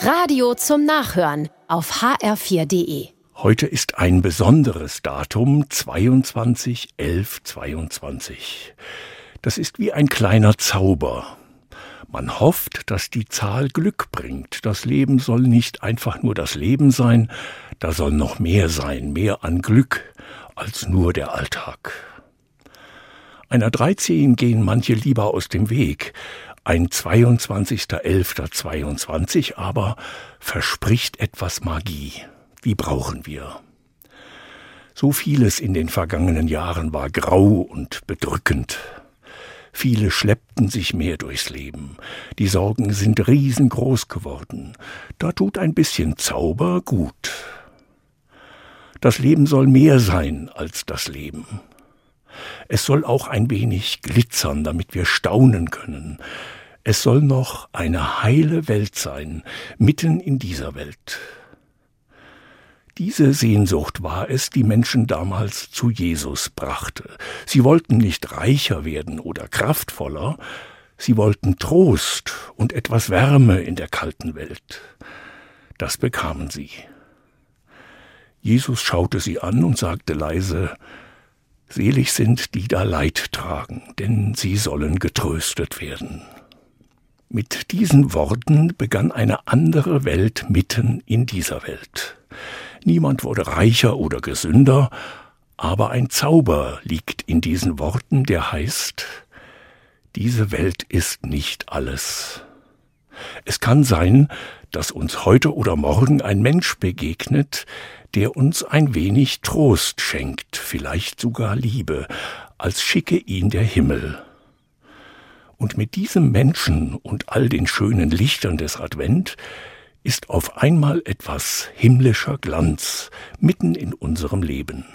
Radio zum Nachhören auf hr4.de. Heute ist ein besonderes Datum, 22 11 22. Das ist wie ein kleiner Zauber. Man hofft, dass die Zahl Glück bringt. Das Leben soll nicht einfach nur das Leben sein, da soll noch mehr sein, mehr an Glück als nur der Alltag. Einer 13 gehen manche lieber aus dem Weg. Ein 22.11.22 aber verspricht etwas Magie. Die brauchen wir. So vieles in den vergangenen Jahren war grau und bedrückend. Viele schleppten sich mehr durchs Leben. Die Sorgen sind riesengroß geworden. Da tut ein bisschen Zauber gut. Das Leben soll mehr sein als das Leben. Es soll auch ein wenig glitzern, damit wir staunen können. Es soll noch eine heile Welt sein, mitten in dieser Welt. Diese Sehnsucht war es, die Menschen damals zu Jesus brachte. Sie wollten nicht reicher werden oder kraftvoller, sie wollten Trost und etwas Wärme in der kalten Welt. Das bekamen sie. Jesus schaute sie an und sagte leise Selig sind, die da Leid tragen, denn sie sollen getröstet werden. Mit diesen Worten begann eine andere Welt mitten in dieser Welt. Niemand wurde reicher oder gesünder, aber ein Zauber liegt in diesen Worten, der heißt, diese Welt ist nicht alles. Es kann sein, dass uns heute oder morgen ein Mensch begegnet, der uns ein wenig Trost schenkt, vielleicht sogar Liebe, als schicke ihn der Himmel. Und mit diesem Menschen und all den schönen Lichtern des Advent ist auf einmal etwas himmlischer Glanz mitten in unserem Leben.